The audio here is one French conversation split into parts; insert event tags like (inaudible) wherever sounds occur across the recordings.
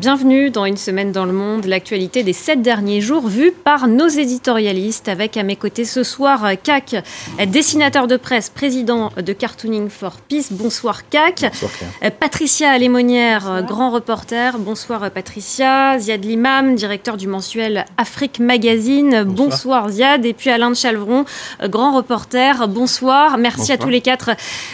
Bienvenue dans Une semaine dans le monde, l'actualité des sept derniers jours vue par nos éditorialistes. Avec à mes côtés ce soir CAC, dessinateur de presse, président de Cartooning for Peace. Bonsoir CAC. Bonsoir, Patricia Alémonière, grand reporter. Bonsoir Patricia. Ziad Limam, directeur du mensuel Afrique Magazine. Bonsoir, Ziad. Et puis Alain de Chalvron, grand reporter. Bonsoir. Merci à tous les quatre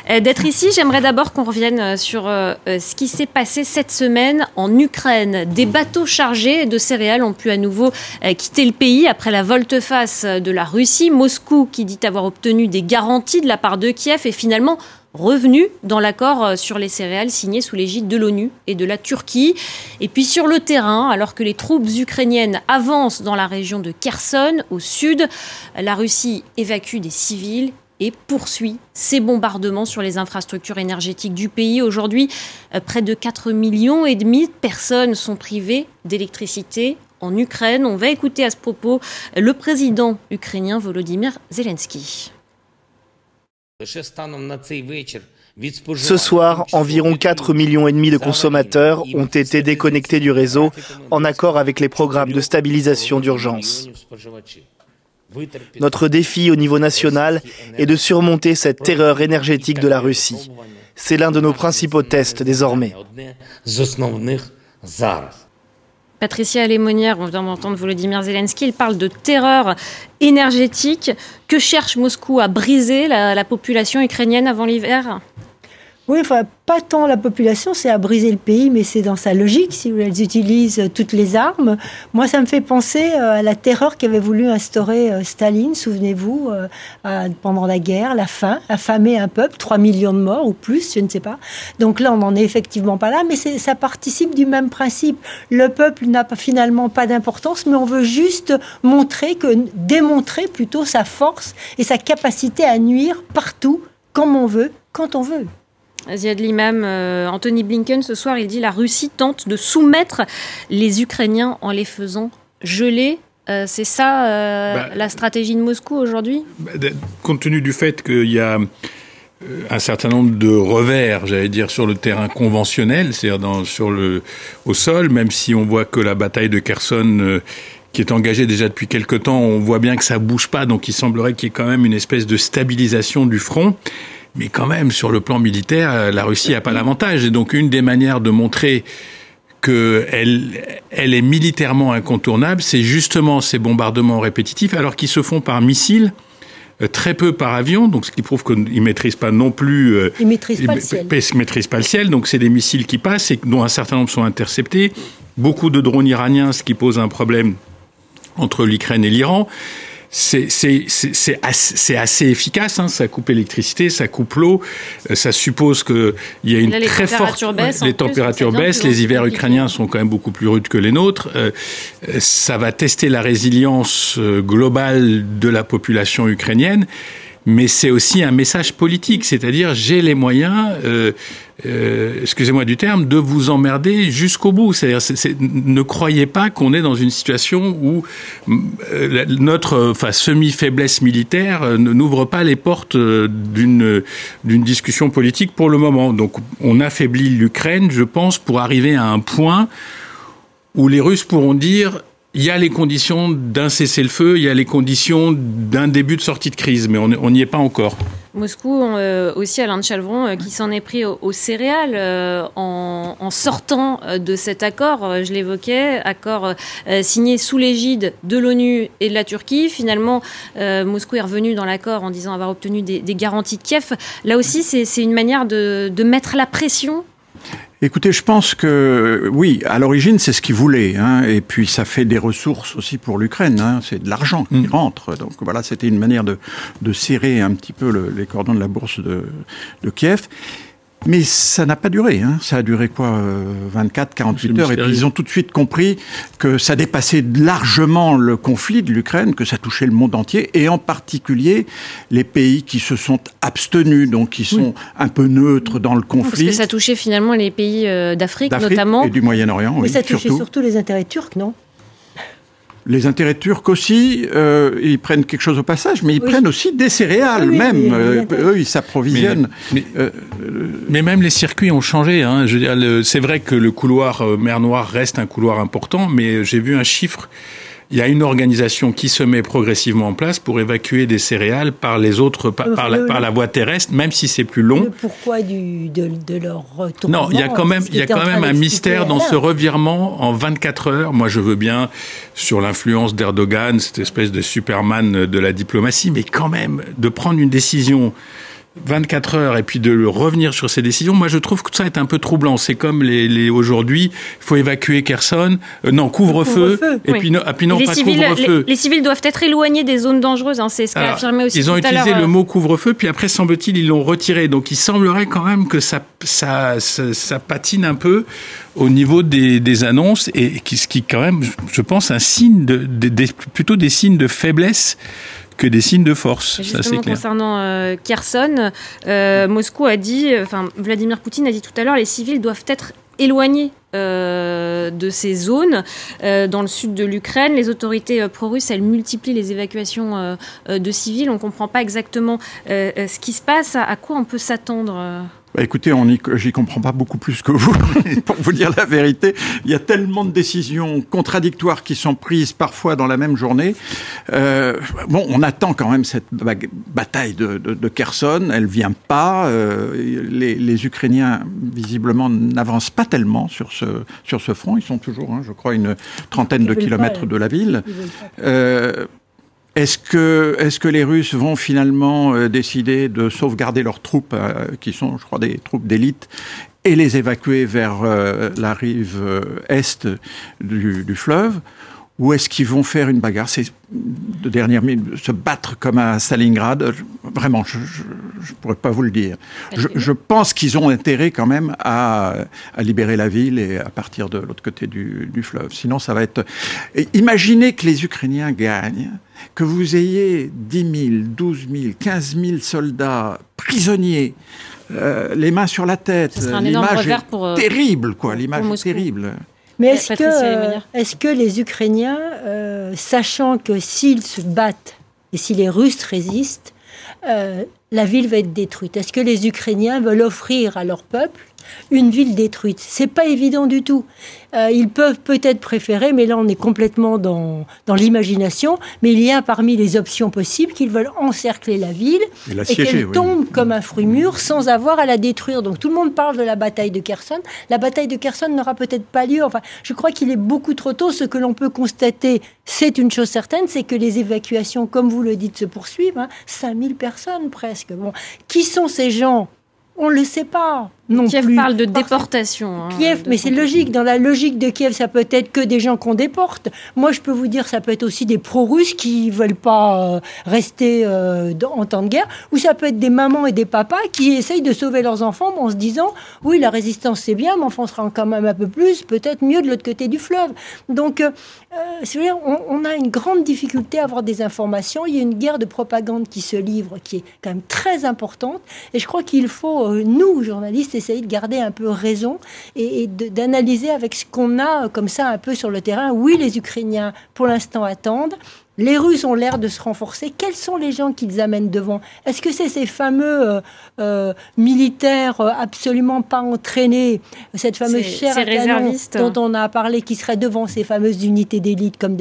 euh, d'être ici. J'aimerais d'abord qu'on revienne sur euh, ce qui s'est passé cette semaine en Ukraine. Des bateaux chargés de céréales ont pu à nouveau euh, quitter le pays après la volte-face de la Russie. Moscou, qui dit avoir obtenu des garanties de la part de Kiev, est finalement revenu dans l'accord euh, sur les céréales signé sous l'égide de l'ONU et de la Turquie. Et puis sur le terrain, alors que les troupes ukrainiennes avancent dans la région de Kherson, au sud, la Russie évacue des civils et poursuit ses bombardements sur les infrastructures énergétiques du pays. Aujourd'hui, euh, près de 4 millions de personnes sont privées d'électricité en Ukraine. On va écouter à ce propos le président ukrainien Volodymyr Zelensky. Ce soir, environ 4 millions de consommateurs ont été déconnectés du réseau en accord avec les programmes de stabilisation d'urgence. Notre défi au niveau national est de surmonter cette terreur énergétique de la Russie. C'est l'un de nos principaux tests désormais. Patricia Lémonière, on vient d'entendre Volodymyr Zelensky, il parle de terreur énergétique. Que cherche Moscou à briser la population ukrainienne avant l'hiver? Oui, enfin, pas tant la population, c'est à briser le pays, mais c'est dans sa logique, si elles utilisent toutes les armes. Moi, ça me fait penser euh, à la terreur qu'avait voulu instaurer euh, Staline, souvenez-vous, euh, pendant la guerre, la faim, affamer un peuple, 3 millions de morts ou plus, je ne sais pas. Donc là, on n'en est effectivement pas là, mais ça participe du même principe. Le peuple n'a finalement pas d'importance, mais on veut juste montrer démontrer plutôt sa force et sa capacité à nuire partout, comme on veut, quand on veut. Ziad Limam, euh, Anthony Blinken, ce soir, il dit la Russie tente de soumettre les Ukrainiens en les faisant geler. Euh, c'est ça euh, bah, la stratégie de Moscou aujourd'hui? bah, Compte tenu du fait qu'il y a un certain nombre de revers, j'allais dire, sur le terrain conventionnel, c'est-à-dire sur le, au sol, même si on voit que la bataille de Kherson qui est engagée déjà depuis quelque temps, on voit bien que ça bouge pas, donc il semblerait qu'il y ait quand même une espèce de stabilisation du front. Mais quand même, sur le plan militaire, euh, la Russie n'a pas l'avantage. Et donc, une des manières de montrer qu'elle elle est militairement incontournable, c'est justement ces bombardements répétitifs, alors qu'ils se font par missiles, euh, très peu par avion, donc ce qui prouve qu'ils ne maîtrisent pas non plus. Euh, ils maîtrisent pas le ciel. Ils maîtrisent pas le ciel, donc c'est des missiles qui passent et dont un certain nombre sont interceptés. Beaucoup de drones iraniens, ce qui pose un problème entre l'Ukraine et l'Iran c'est assez, assez, efficace. Hein. Ça coupe l'électricité, ça coupe l'eau. Euh, ça suppose qu'il y a une très forte. Baissent les températures baissent. Les hivers ukrainiens sont quand même beaucoup plus rudes que les nôtres. Euh, euh, ça va tester la résilience globale de la population ukrainienne mais c'est aussi un message politique, c'est-à-dire j'ai les moyens, euh, euh, excusez-moi du terme, de vous emmerder jusqu'au bout. Ne croyez pas qu'on est dans une situation où euh, notre enfin, semi-faiblesse militaire euh, n'ouvre pas les portes d'une d'une discussion politique pour le moment. Donc, on affaiblit l'Ukraine, je pense, pour arriver à un point où les Russes pourront dire il y a les conditions d'un cessez-le-feu, il y a les conditions d'un début de sortie de crise, mais on n'y est pas encore. Moscou, euh, aussi Alain de Chalvron, euh, qui s'en est pris aux, céréales euh, en, sortant de cet accord, je l'évoquais, accord signé sous l'égide de l'ONU et de la Turquie. Finalement, Moscou est revenu dans l'accord en disant avoir obtenu des, garanties de Kiev. Là aussi, c'est une manière de mettre la pression Écoutez, je pense que oui, à l'origine, c'est ce qu'ils voulaient, hein, et puis ça fait des ressources aussi pour l'Ukraine. Hein, c'est de l'argent qui mm. rentre, donc voilà, c'était une manière de, de serrer un petit peu le, les cordons de la bourse de, de Kiev. Mais ça n'a pas duré. Hein. Ça a duré quoi 24, euh, 48 heures? Et puis ils ont tout de suite compris que ça dépassait largement le conflit de l'Ukraine, que ça touchait le monde entier, et en particulier les pays qui se sont abstenus, donc qui sont un peu neutres dans le conflit. Parce que ça touchait finalement les pays euh, d'Afrique notamment. Et du Moyen-Orient. Mais ça touchait surtout les intérêts turcs, non? Les intérêts turcs aussi, euh, ils prennent quelque chose au passage, mais ils prennent aussi des céréales même. Euh, eux, ils s'approvisionnent. Euh, mais, même les circuits ont changé. Hein. C'est vrai que le couloir mer Noire reste un couloir important, mais j'ai vu un chiffre il y a une organisation qui se met progressivement en place pour évacuer des céréales par les autres, par, la, voie terrestre, même si c'est plus long. pourquoi du, de, leur retour Non, il y a quand même, il y a quand même un mystère dans ce revirement en 24 heures. Moi, je veux bien sur l'influence d'Erdogan, cette espèce de Superman de la diplomatie, mais quand même de prendre une décision 24 heures et puis de revenir sur ces décisions, moi je trouve que ça est un peu troublant. C'est comme les, les aujourd'hui, il faut évacuer Kherson, euh, non couvre-feu, et puis non, puis non les pas couvre-feu. Les, civils doivent être éloignés des zones dangereuses, hein, c'est ce qu'a affirmé aussi. Ils ont utilisé le euh. mot couvre-feu, puis après semble-t-il ils l'ont retiré. Donc il semblerait quand même que ça, ça, ça, patine un peu au niveau des, des annonces et qui, ce qui quand même, je pense, un signe de, plutôt des signes de faiblesse que des signes de force. Justement, concernant euh, Kherson, euh, Moscou a dit, enfin Vladimir Poutine a dit tout à l'heure, les civils doivent être éloignés euh, de ces zones. dans le sud de l'Ukraine, les autorités pro-russes, elles multiplient les évacuations de civils. On ne comprend pas exactement ce qui se passe. à quoi on peut s'attendre bah, écoutez, on j'y comprends pas beaucoup plus que vous, (laughs) pour vous dire la vérité. Il y a tellement de décisions contradictoires qui sont prises parfois dans la même journée. Euh, bon, on attend quand même cette bataille de, de, de Kherson. Elle vient pas. Euh, les, les, Ukrainiens, visiblement, n'avancent pas tellement sur ce, sur ce front. Ils sont toujours, hein, je crois, une trentaine de kilomètres de la ville. Euh, est-ce que, les Russes vont finalement euh, décider de sauvegarder leurs troupes, euh, qui sont, je crois, des troupes d'élite, et les évacuer vers euh, la rive est du fleuve? Ou est-ce qu'ils vont faire une bagarre? C'est de dernière minute, se battre comme à Stalingrad. Vraiment, je ne pourrais pas vous le dire. Je, je pense qu'ils ont intérêt quand même à, à, libérer la ville et à partir de l'autre côté du, du, fleuve. Sinon, ça va être. imaginez que les Ukrainiens gagnent, que vous ayez 10 000, 12 000, 15 000 soldats prisonniers. Euh, les mains sur la tête, l'image est pour, euh, terrible, quoi. L'image terrible. Mais est-ce que, est que les Ukrainiens, euh, sachant que s'ils se battent et si les Russes résistent, euh, la ville va être détruite? Est-ce que les Ukrainiens veulent offrir à leur peuple une ville détruite. C'est pas évident du tout. Euh, ils peuvent peut-être préférer, mais là on est complètement dans, dans l'imagination, mais il y a parmi les options possibles qu'ils veulent encercler la ville et, qu'elle tombe comme un fruit mûr sans avoir à la détruire. Donc tout le monde parle de la bataille de Kherson. La bataille de Kherson n'aura peut-être pas lieu. Enfin, je crois qu'il est beaucoup trop tôt. Ce que l'on peut constater, c'est une chose certaine, c'est que les évacuations, comme vous le dites, se poursuivent. Hein, 5000 personnes presque. Bon, qui sont ces gens? On ne le sait pas. Non Kiev parle de déportation. Hein, Kiev, mais c'est logique. Dans la logique de Kiev, ça peut être que des gens qu'on déporte. Moi, je peux vous dire, ça peut être aussi des pro-russes qui veulent pas euh, rester euh, en temps de guerre, ou ça peut être des mamans et des papas qui essayent de sauver leurs enfants en se disant, oui, la résistance c'est bien, mais enfin, on sera quand même un peu plus, peut-être mieux de l'autre côté du fleuve. Donc, euh, euh on, on, a une grande difficulté à avoir des informations. Il y a une guerre de propagande qui se livre, qui est quand même très importante, et je crois qu'il faut, nous, journalistes, essayer de garder un peu raison et, d'analyser avec ce qu'on a comme ça un peu sur le terrain. Oui, les Ukrainiens, pour l'instant, attendent. Les Russes ont l'air de se renforcer. Quels sont les gens qu'ils amènent devant? Est-ce que c'est ces fameux euh, euh, militaires euh, absolument pas entraînés, cette fameuse chair dont on a parlé, qui serait devant ces fameuses unités d'élite comme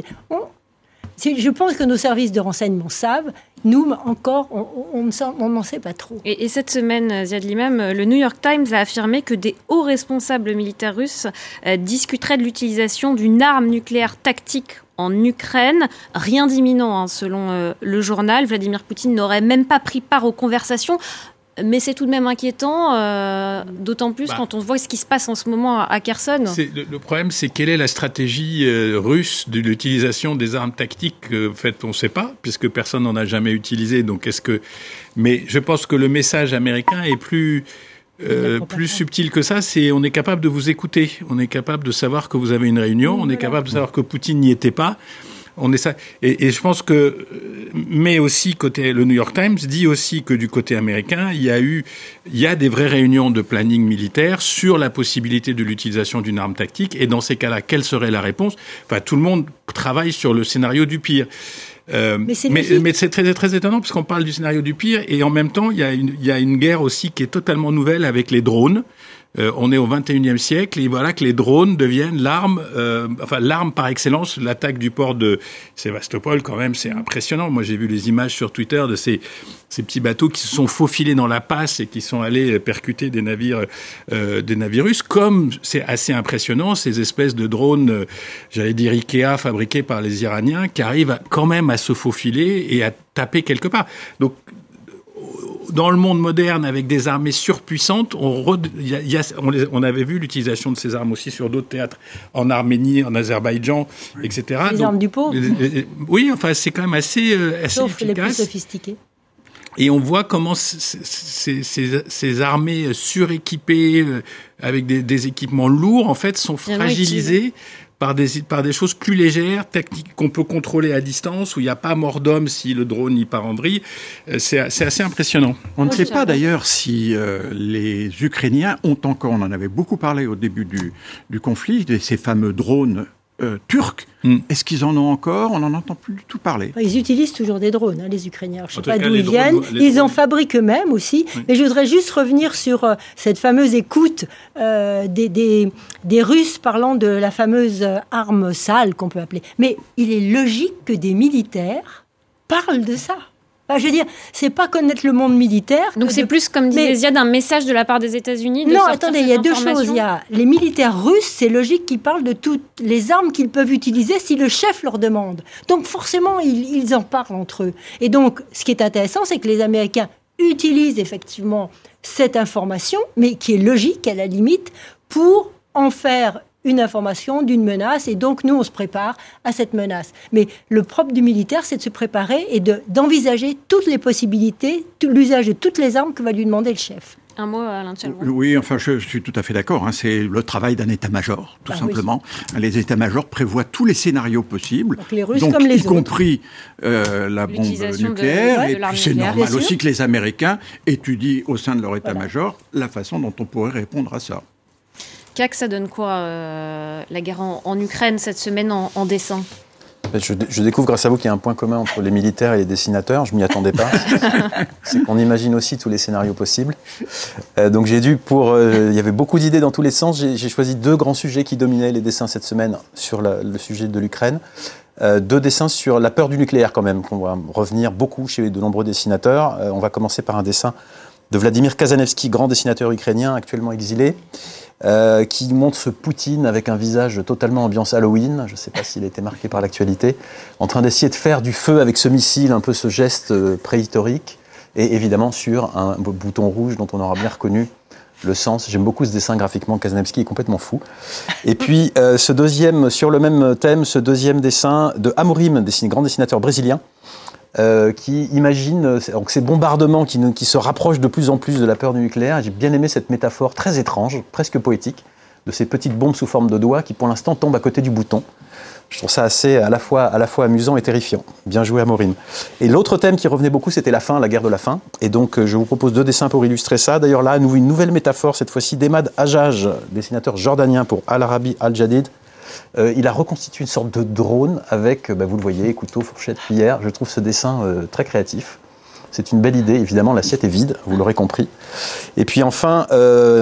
je pense que nos services de renseignement savent. Nous, encore, on n'en sait pas trop. Et, cette semaine, Ziad Limam, le New York Times a affirmé que des hauts responsables militaires russes euh, discuteraient de l'utilisation d'une arme nucléaire tactique en Ukraine. Rien d'imminent, hein, selon euh, le journal. Vladimir Poutine n'aurait même pas pris part aux conversations mais c'est tout de même inquiétant, euh, d'autant plus bah. quand on voit ce qui se passe en ce moment à, Kherson. Le, problème, c'est quelle est la stratégie euh, russe de l'utilisation des armes tactiques En fait, on ne sait pas, puisque personne n'en a jamais utilisé. Donc, est-ce que Mais je pense que le message américain est plus euh, plus subtil que ça, c'est on est capable de vous écouter, on est capable de savoir que vous avez une réunion, on est capable de savoir que Poutine n'y était pas. On est ça. Et, je pense que, mais aussi côté le New York Times dit aussi que du côté américain, il y a eu, il y a des vraies réunions de planning militaire sur la possibilité de l'utilisation d'une arme tactique. Et dans ces cas-là, quelle serait la réponse? Enfin, tout le monde travaille sur le scénario du pire. Euh, mais c'est très, très étonnant parce qu'on parle du scénario du pire et en même temps, il y, a une, il y a une guerre aussi qui est totalement nouvelle avec les drones. Euh, on est au 21e siècle et voilà que les drones deviennent l'arme, euh, enfin l'arme par excellence. L'attaque du port de Sébastopol, quand même, c'est impressionnant. Moi, j'ai vu les images sur Twitter de ces, ces petits bateaux qui se sont faufilés dans la passe et qui sont allés percuter des navires, euh, des russes. Comme c'est assez impressionnant, ces espèces de drones, j'allais dire Ikea, fabriqués par les Iraniens, qui arrivent quand même à se faufiler et à taper quelque part. Donc dans le monde moderne, avec des armées surpuissantes, on, on, avait vu l'utilisation de ces armes aussi sur d'autres théâtres, en Arménie, en Azerbaïdjan, etc. Les armes du pauvre. oui, enfin, c'est quand même assez, euh, assez Sauf les plus sophistiqués. Et on voit comment ces, ces, armées suréquipées, euh, avec des, des, équipements lourds, en fait, sont fragilisées par des, par des choses plus légères, techniques qu'on peut contrôler à distance, où il n'y a pas mort d'homme si le drone y part en vrille. Euh, c'est assez impressionnant. On ne sait pas d'ailleurs si euh, les Ukrainiens ont encore, on en avait beaucoup parlé au début du, du conflit, de ces fameux drones euh, turcs. Hmm. Est-ce qu'ils en ont encore? On n'en entend plus du tout parler. Ils utilisent toujours des drones, hein, les Ukrainiens. Je ne sais pas d'où ils viennent. Ils en fabriquent eux-mêmes aussi. Mais je voudrais juste revenir sur euh, cette fameuse écoute euh, des, des, des, Russes parlant de la fameuse arme sale qu'on peut appeler. Mais il est logique que des militaires parlent de ça je veux dire, c'est pas connaître le monde militaire. Donc c'est plus, comme disait Ziad, un message de la part des États-Unis Non, attendez, il y a deux choses. Il y a les militaires russes, c'est logique qu'ils parlent de toutes les armes qu'ils peuvent utiliser si le chef leur demande. Donc forcément, ils, ils en parlent entre eux. Et donc, ce qui est intéressant, c'est que les Américains utilisent effectivement cette information, mais qui est logique à la limite, pour en faire une information d'une menace et donc nous on se prépare à cette menace. Mais le propre du militaire c'est de se préparer et d'envisager toutes les possibilités, l'usage de toutes les armes que va lui demander le chef. Un mot, Alain Oui, enfin, je, suis tout à fait d'accord. Hein. C'est le travail d'un état-major, tout bah simplement. Les états-majors prévoient tous les scénarios possibles. Donc, les Russes comme les y compris euh, la bombe nucléaire. et puis c'est normal aussi que les Américains étudient au sein de leur état-major la façon dont on pourrait répondre à ça. CAC, ça donne quoi euh, la guerre en, Ukraine cette semaine en, dessin? Je, découvre grâce à vous qu'il y a un point commun entre les militaires et les dessinateurs. Je m'y attendais pas. (laughs) C'est qu'on imagine aussi tous les scénarios possibles. Euh, donc j'ai dû, pour, euh, il y avait beaucoup d'idées dans tous les sens. J'ai choisi deux grands sujets qui dominaient les dessins cette semaine sur le sujet de l'Ukraine. deux dessins sur la peur du nucléaire quand même, qu'on va revenir beaucoup chez de nombreux dessinateurs. on va commencer par un dessin de Vladimir Kazanevski, grand dessinateur ukrainien actuellement exilé. Euh, qui montre ce Poutine avec un visage totalement ambiance Halloween, je ne sais pas s'il été marqué par l'actualité, en train d'essayer de faire du feu avec ce missile, un peu ce geste euh, préhistorique, et évidemment sur un bouton rouge dont on aura bien reconnu le sens. J'aime beaucoup ce dessin graphiquement, Kazanevski est complètement fou. Et puis euh, ce deuxième, sur le même thème, ce deuxième dessin de Amorim, grand dessinateur brésilien, euh, qui imagine donc ces bombardements qui, se rapprochent de plus en plus de la peur du nucléaire. J'ai bien aimé cette métaphore très étrange, presque poétique, de ces petites bombes sous forme de doigts qui pour l'instant tombent à côté du bouton. Je trouve ça assez à la fois, à la fois amusant et terrifiant. Bien joué à Maureen. Et l'autre thème qui revenait beaucoup, c'était la fin, la guerre de la faim. Et donc, euh, je vous propose deux dessins pour illustrer ça. D'ailleurs, là, une nouvelle métaphore, cette fois-ci d'Emad Hajjaj, dessinateur jordanien pour Al-Arabi Al-Jadid. Euh, il a reconstitué une sorte de drone avec, euh, bah, vous le voyez, couteau, fourchette, cuillère. Je trouve ce dessin euh, très créatif. C'est une belle idée. Évidemment, l'assiette est vide, vous l'aurez compris. Et puis enfin,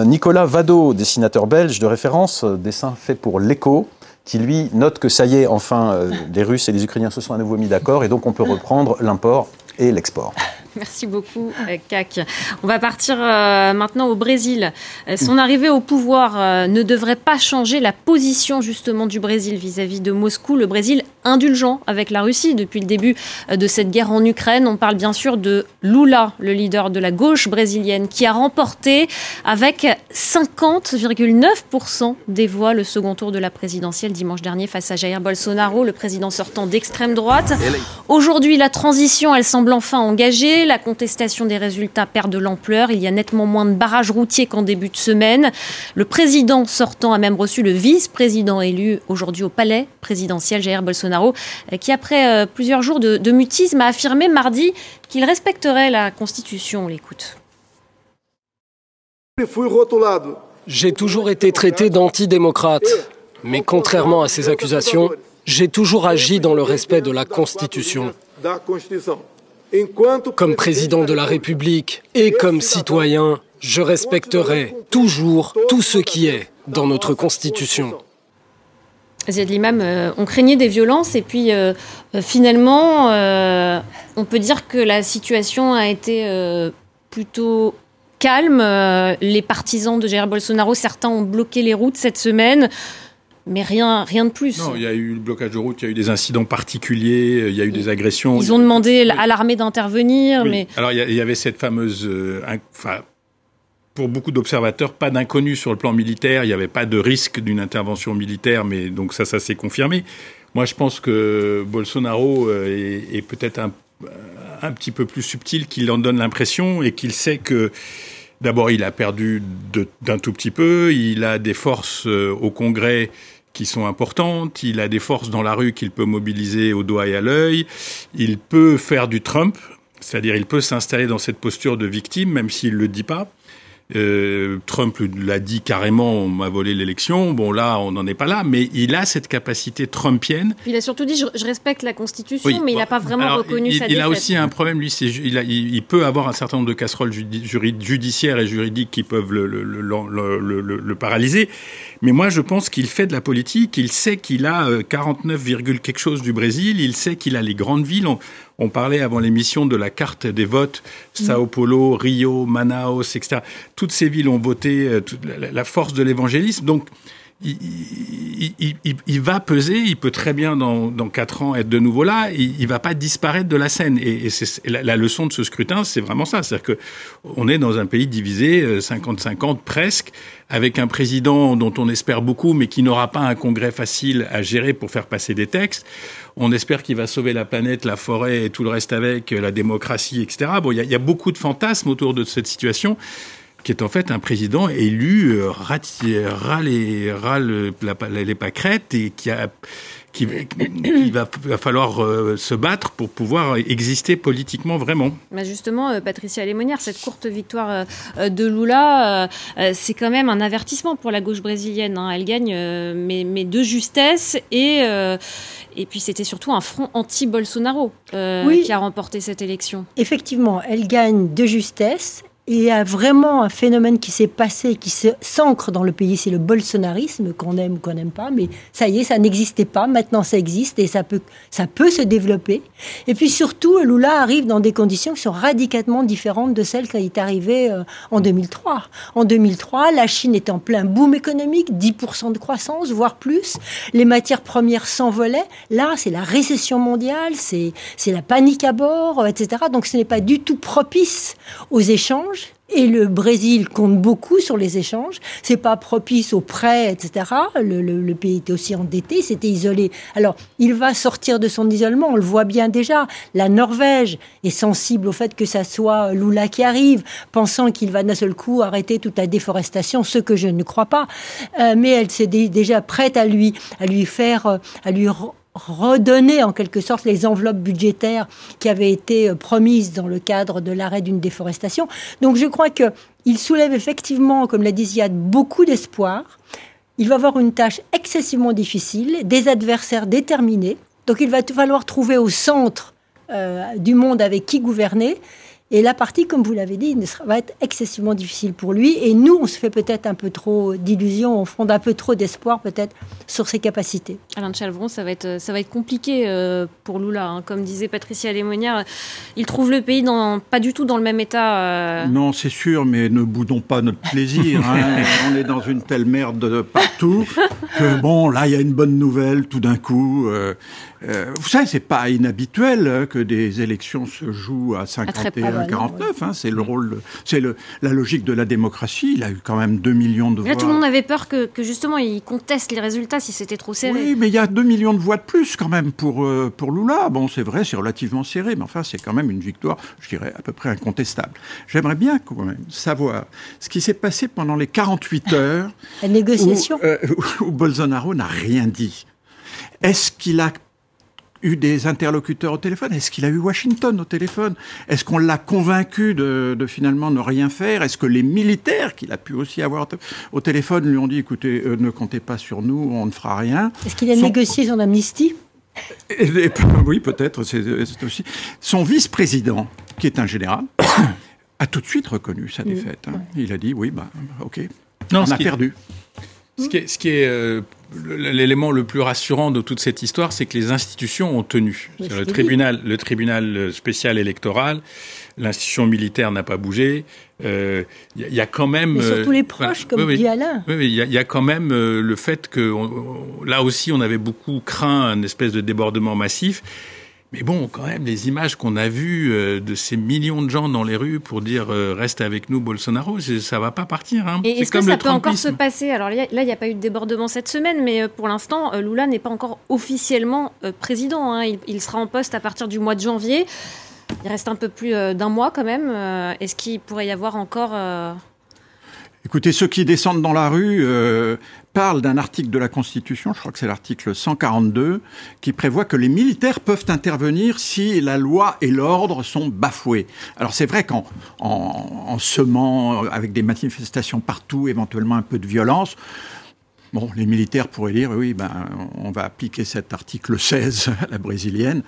Nicolas Vado, dessinateur belge de référence, dessin fait pour l'écho, qui lui note que ça y est, enfin, les Russes et les Ukrainiens se sont à nouveau mis d'accord et donc on peut reprendre l'import et l'export. (laughs) Merci beaucoup, CAC. On va partir euh, maintenant au Brésil. Euh, son arrivée au pouvoir euh, ne devrait pas changer la position justement du Brésil vis-à-vis de Moscou. Le Brésil indulgent avec la Russie depuis le début de cette guerre en Ukraine. On parle bien sûr de Lula, le leader de la gauche brésilienne, qui a remporté avec 50,9% des voix le second tour de la présidentielle dimanche dernier face à Jair Bolsonaro, le président sortant d'extrême droite. Aujourd'hui, la transition, elle semble enfin engagée la contestation des résultats perd de l'ampleur. Il y a nettement moins de barrages routiers qu'en début de semaine. Le président sortant a même reçu le vice-président élu aujourd'hui au palais présidentiel, Jair Bolsonaro. Bolsonaro, qui après plusieurs jours de, de mutisme a affirmé mardi qu'il respecterait la Constitution. On l'écoute. J'ai toujours été traité d'antidémocrate, mais contrairement à ces accusations, j'ai toujours agi dans le respect de la Constitution. Comme président de la République et comme citoyen, je respecterai toujours tout ce qui est dans notre Constitution. Ziad Limam, euh, on craignait des violences et puis euh, euh, finalement, on peut dire que la situation a été plutôt calme. les partisans de Jair Bolsonaro, certains ont bloqué les routes cette semaine mais rien, rien de plus. Non, il y a eu le blocage de route, il y a eu des incidents particuliers, il y a eu des agressions. Ils ont demandé à l'armée d'intervenir, mais... Alors il y, avait cette fameuse... Enfin, pour beaucoup d'observateurs, pas d'inconnu sur le plan militaire, il n'y avait pas de risque d'une intervention militaire, mais donc ça, ça s'est confirmé. Moi, je pense que Bolsonaro euh, est, peut-être un, un, petit peu plus subtil qu'il en donne l'impression et qu'il sait que D'abord, il a perdu d'un tout petit peu. Il a des forces euh, au Congrès qui sont importantes. Il a des forces dans la rue qu'il peut mobiliser au doigt et à l'œil. Il peut faire du Trump, c'est-à-dire il peut s'installer dans cette posture de victime, même s'il ne le dit pas. Euh, Trump l'a dit carrément, on m'a volé l'élection. Bon, là, on n'en est pas là, mais il a cette capacité trumpienne. Il a surtout dit, je, respecte la Constitution, mais il n'a pas vraiment reconnu il, sa Il a aussi un problème, lui, c'est il, il, peut avoir un certain nombre de casseroles judiciaires et juridiques qui peuvent le, le, le, le paralyser. Mais moi, je pense qu'il fait de la politique. Il sait qu'il a 49, euh, quelque chose du Brésil. Il sait qu'il a les grandes villes. On, parlait avant l'émission de la carte des votes. Sao Paulo, Rio, Manaus, etc. Toutes ces villes ont voté euh, la force de l'évangélisme. Donc, il, va peser, il peut très bien dans, dans 4 ans être de nouveau là, il, ne va pas disparaître de la scène. Et, c'est, la, leçon de ce scrutin, c'est vraiment ça. C'est-à-dire qu'on est dans un pays divisé 50-50 euh, presque, avec un président dont on espère beaucoup, mais qui n'aura pas un congrès facile à gérer pour faire passer des textes. On espère qu'il va sauver la planète, la forêt et tout le reste avec, la démocratie, etc. Bon, il y a beaucoup de fantasmes autour de cette situation qui est en fait un président élu euh, ras les, les pâquerettes et qui a qui, va, falloir euh, se battre pour pouvoir exister politiquement vraiment. Mais bah, justement, euh, Patricia Lémonière, cette courte victoire de Lula, c'est quand même un avertissement pour la gauche brésilienne. Hein. Elle gagne, mais, mais, de justesse et, et puis c'était surtout un front anti-Bolsonaro qui a remporté cette élection. Effectivement, elle gagne de justesse il y a vraiment un phénomène qui s'est passé, qui s'ancre dans le pays, c'est le bolsonarisme, qu'on aime ou qu'on n'aime pas, mais ça y est, ça n'existait pas, maintenant ça existe et ça peut, ça peut se développer. Et puis surtout, Lula arrive dans des conditions qui sont radicalement différentes de celles qui est arrivé euh, en 2003. En 2003, la Chine est en plein boom économique, 10% de croissance, voire plus. Les matières premières s'envolaient. Là, c'est la récession mondiale, c'est la panique à bord, etc. Donc ce n'est pas du tout propice aux échanges et le Brésil compte beaucoup sur les échanges. C'est pas propice aux prêts, etc. Le, pays était aussi endetté, s'était isolé. Alors, il va sortir de son isolement. On le voit bien déjà. La Norvège est sensible au fait que ça soit Lula qui arrive, pensant qu'il va d'un seul coup arrêter toute la déforestation, ce que je ne crois pas. Euh, mais elle s'est déjà prête à lui, à lui faire, à lui redonner en quelque sorte les enveloppes budgétaires qui avaient été euh, promises dans le cadre de l'arrêt d'une déforestation. Donc je crois qu'il soulève effectivement, comme l'a dit Ziad, beaucoup d'espoir. Il va avoir une tâche excessivement difficile, des adversaires déterminés. Donc il va falloir trouver au centre euh, du monde avec qui gouverner. Et la partie, comme vous l'avez dit, va être excessivement difficile pour lui. Et nous, on se fait peut-être un peu trop d'illusions, on fonde un peu trop d'espoir peut-être sur ses capacités. Alain de Chalvron, ça va être, ça va être compliqué euh, pour Lula. Hein. Comme disait Patricia Lémonière, il trouve le pays dans, pas du tout dans le même état. Euh. Non, c'est sûr, mais ne boudons pas notre plaisir. Hein. (laughs) on est dans une telle merde partout que bon, là, il y a une bonne nouvelle tout d'un coup. Euh, vous savez, c'est pas inhabituel que des élections se jouent à 51 49. Hein, c'est le rôle, c'est la logique de la démocratie. Il a eu quand même 2 millions de voix. Là, tout le monde avait peur que, justement il conteste les résultats si c'était trop serré. Oui, mais il y a 2 millions de voix de plus quand même pour, euh, pour Lula. Bon, c'est vrai, c'est relativement serré, mais enfin, c'est quand même une victoire, je dirais, à peu près incontestable. J'aimerais bien quand même savoir ce qui s'est passé pendant les 48 heures. la négociation. où, euh, (laughs) où Bolsonaro n'a rien dit. Est-ce qu'il a eu des interlocuteurs au téléphone Est-ce qu'il a eu Washington au téléphone? Est-ce qu'on l'a convaincu de, finalement ne rien faire? Est-ce que les militaires qu'il a pu aussi avoir au téléphone lui ont dit écoutez, euh, ne comptez pas sur nous, on ne fera rien? Est-ce qu'il a négocié son amnistie oui, peut-être, c'est aussi. Son vice-président, qui est un général, (coughs) a tout de suite reconnu sa défaite. Hein. Il a dit oui, bah, ok, non, on a perdu. Ce qui est, ce qui est euh, l'élément le plus rassurant de toute cette histoire, c'est que les institutions ont tenu. le tribunal, le tribunal spécial électoral, l'institution militaire n'a pas bougé. Il euh, y, a quand même. Mais surtout les proches, comme dit Alain. Oui, il y, a quand même euh, le fait que là aussi, on avait beaucoup craint un espèce de débordement massif. Mais bon, quand même, les images qu'on a vues euh, de ces millions de gens dans les rues pour dire euh, reste avec nous Bolsonaro, ça va pas partir. Hein. Et est-ce que ça peut encore se passer? Alors là, il n'y a pas eu de débordement cette semaine, mais euh, pour l'instant, Lula n'est pas encore officiellement président. Hein. Il, sera en poste à partir du mois de janvier. Il reste un peu plus d'un mois quand même. Est-ce qu'il pourrait y avoir encore Écoutez, ceux qui descendent dans la rue euh, parlent d'un article de la Constitution, je crois que c'est l'article 142, qui prévoit que les militaires peuvent intervenir si la loi et l'ordre sont bafoués. Alors c'est vrai qu'en en, semant avec des manifestations partout, éventuellement un peu de violence, Bon, les militaires pourraient dire oui, ben, on va appliquer cet article 16 à la brésilienne,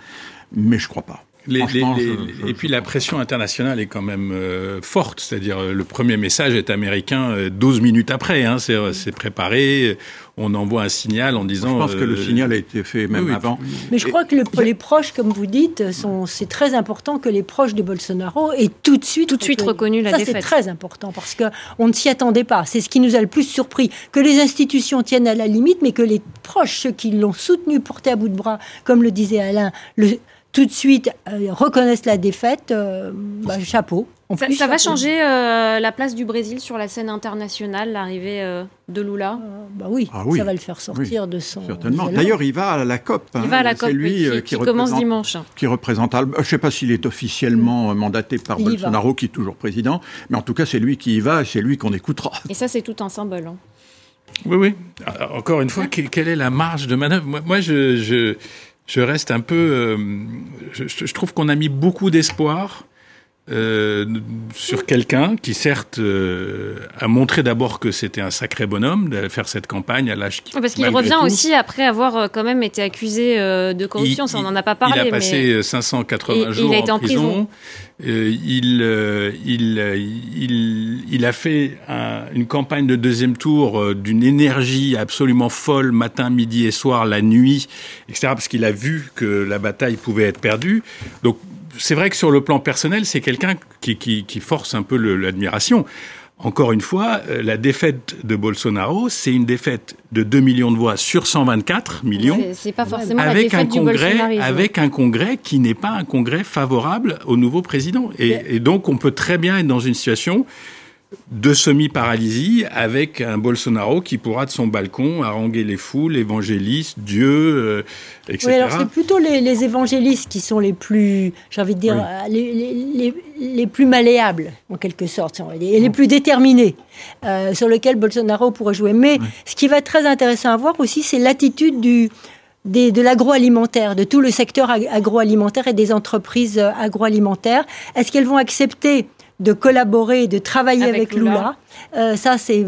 mais je crois pas et puis la pression internationale est quand même euh, forte, c'est-à-dire euh, le premier message est américain 12 euh, minutes après, hein, c'est préparé, on envoie un signal en disant... Je pense que le signal a été fait même avant. Mais je crois que les proches, comme vous dites, c'est très important que les proches de Bolsonaro aient tout de suite, tout de suite reconnu la défaite. c'est très important parce qu'on ne s'y attendait pas. C'est ce qui nous a le plus surpris. Que les institutions tiennent à la limite, mais que les proches, ceux qui l'ont soutenu, porté à bout de bras, comme le disait Alain, le tout de suite euh, reconnaissent la défaite, euh, bah, chapeau. Ça, va changer euh, la place du Brésil sur la scène internationale, l'arrivée de Lula bah oui, ah oui, ça va le faire sortir de son. Certainement. D'ailleurs, il va à la COP. il va à la COP, lui, qui, commence dimanche. Qui représente. Je ne sais pas s'il est officiellement mandaté par Bolsonaro, qui est toujours président, mais en tout cas, c'est lui qui y va et c'est lui qu'on écoutera. Et ça, c'est tout un symbole. Hein. Oui, oui. Encore une fois, quelle est la marge de manœuvre? Moi, je je reste un peu. Euh, je, trouve qu'on a mis beaucoup d'espoir euh, sur quelqu'un qui, certes, euh, a montré d'abord que c'était un sacré bonhomme de faire cette campagne à l'âge qui. Parce qu'il revient aussi après avoir quand même été accusé de corruption. ça, on n'en a pas parlé. Il a passé 580 jours il a été en, prison. il, il, il, il, a fait une campagne de deuxième tour d'une énergie absolument folle, matin, midi et soir, la nuit, etc., parce qu'il a vu que la bataille pouvait être perdue. Donc, c'est vrai que sur le plan personnel, c'est quelqu'un qui, qui, force un peu l'admiration. Encore une fois, euh, la défaite de Bolsonaro, c'est une défaite de 2 millions de voix sur 124 millions. C'est pas forcément avec la un congrès, Avec un congrès qui n'est pas un congrès favorable au nouveau président. et, donc, on peut très bien être dans une situation de semi-paralysie avec un Bolsonaro qui pourra de son balcon haranguer les foules, évangélistes, Dieu, euh, etc. Oui, alors c'est plutôt les, évangélistes qui sont les plus, j'ai envie de dire, les, les, plus malléables, en quelque sorte, et les plus déterminés, euh, sur lesquels Bolsonaro pourrait jouer. Mais ce qui va être très intéressant à voir aussi, c'est l'attitude du, de l'agroalimentaire, de tout le secteur agroalimentaire et des entreprises euh, agroalimentaires. Est-ce qu'elles vont accepter de collaborer et de travailler avec, Lula. Euh, ça, c'est,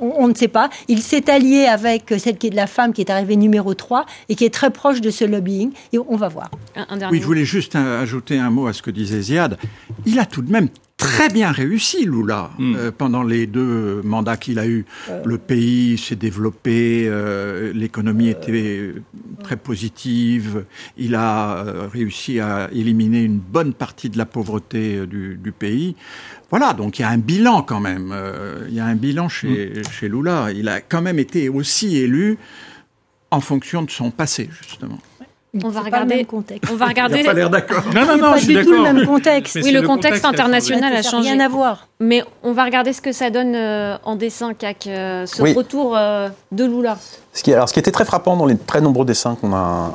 on, ne sait pas. Il s'est allié avec celle qui est de la femme qui est arrivée numéro 3 et qui est très proche de ce lobbying. Et on va voir. oui, je voulais juste ajouter un mot à ce que disait Ziad. Il a tout de même très bien réussi, Lula, hmm. euh, pendant les deux mandats qu'il a eus. Euh. Le pays s'est développé, euh, l'économie était très positive, il a réussi à éliminer une bonne partie de la pauvreté du, pays. Voilà, donc il y a un bilan quand même. il y a un bilan chez, hmm. chez Lula. Il a quand même été aussi élu en fonction de son passé, justement. On va regarder. le contexte. On va regarder. pas l'air d'accord. Non, non, non, pas du tout le même (laughs) contexte. oui, le, contexte, international a changé. Rien à voir. Mais on va regarder ce que ça donne euh, en dessin, CAC, euh, ce retour euh, de Lula. Ce qui, alors, ce qui était très frappant dans les très nombreux dessins qu'on a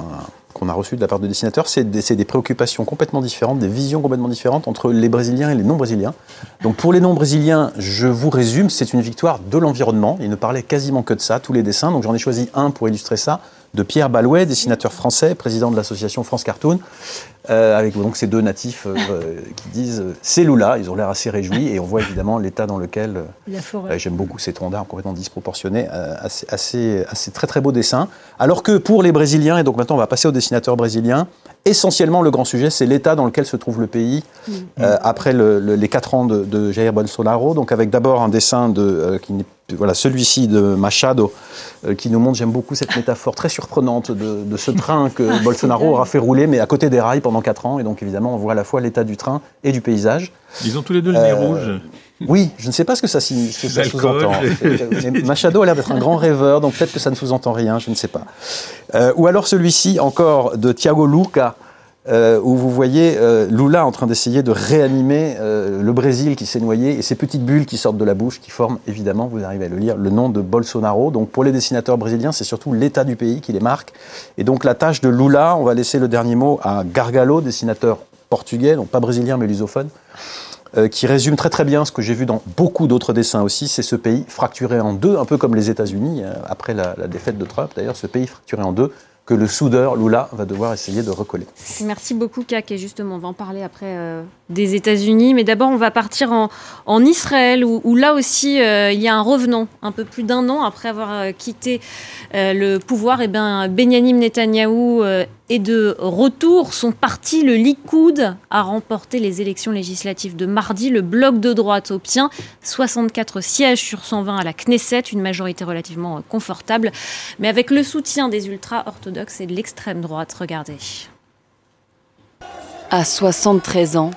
qu'on a reçues de la part de dessinateurs, c'est des, des, préoccupations complètement différentes, des visions complètement différentes entre les Brésiliens et les non-Brésiliens. Donc pour les non-Brésiliens, je vous résume, c'est une victoire de l'environnement. Ils ne parlaient quasiment que de ça, tous les dessins. Donc j'en ai choisi un pour illustrer ça de Pierre Balouet, dessinateur français, président de l'association France Cartoon, euh, avec donc ces deux natifs euh, euh, qui disent c'est Lula. Ils ont l'air assez réjouis et on voit évidemment l'état dans lequel. J'aime beaucoup ces troncs d'arbres complètement disproportionnés, assez, assez, assez, très très beaux dessins. Alors que pour les Brésiliens, et donc maintenant on va passer aux dessinateurs brésiliens, essentiellement le grand sujet c'est l'état dans lequel se trouve le pays mm. après les quatre ans de, de, Jair Bolsonaro. Donc avec d'abord un dessin de, qui n'est voilà, celui-ci de Machado, euh, qui nous montre, j'aime beaucoup cette métaphore très surprenante de, ce train que (laughs) ah, Bolsonaro aura fait rouler, mais à côté des rails pendant 4 ans. Et donc, évidemment, on voit à la fois l'état du train et du paysage. Ils ont tous les deux le nez euh, rouge. Oui, je ne sais pas ce que ça, sous-entend. (laughs) Machado a l'air d'être un grand rêveur, donc peut-être que ça ne sous-entend rien, je ne sais pas. Euh, ou alors celui-ci, encore de Thiago Luca, euh, où vous voyez euh, Lula en train d'essayer de réanimer euh, le Brésil qui s'est noyé et ces petites bulles qui sortent de la bouche qui forment évidemment, vous arrivez à le lire, le nom de Bolsonaro. Donc pour les dessinateurs brésiliens, c'est surtout l'état du pays qui les marque. Et donc la tâche de Lula, on va laisser le dernier mot à Gargalo, dessinateur portugais, donc pas brésilien mais lusophone, qui résume très très bien ce que j'ai vu dans beaucoup d'autres dessins aussi, c'est ce pays fracturé en deux, un peu comme les États-Unis après la, la défaite de Trump. D'ailleurs, ce pays fracturé en deux que le soudeur Lula va devoir essayer de recoller. Merci beaucoup, Kak. Et justement, on va en parler après euh, des États-Unis. Mais d'abord, on va partir en, en Israël, où, là aussi, euh, il y a un revenant. Un peu plus d'un an après avoir euh, quitté le pouvoir, et eh ben, Benyamin Netanyahou et de retour, son parti, le Likoud, a remporté les élections législatives de mardi. Le bloc de droite obtient 64 sièges sur 120 à la Knesset, une majorité relativement confortable, mais avec le soutien des ultra-orthodoxes et de l'extrême droite. Regardez. À 73 ans,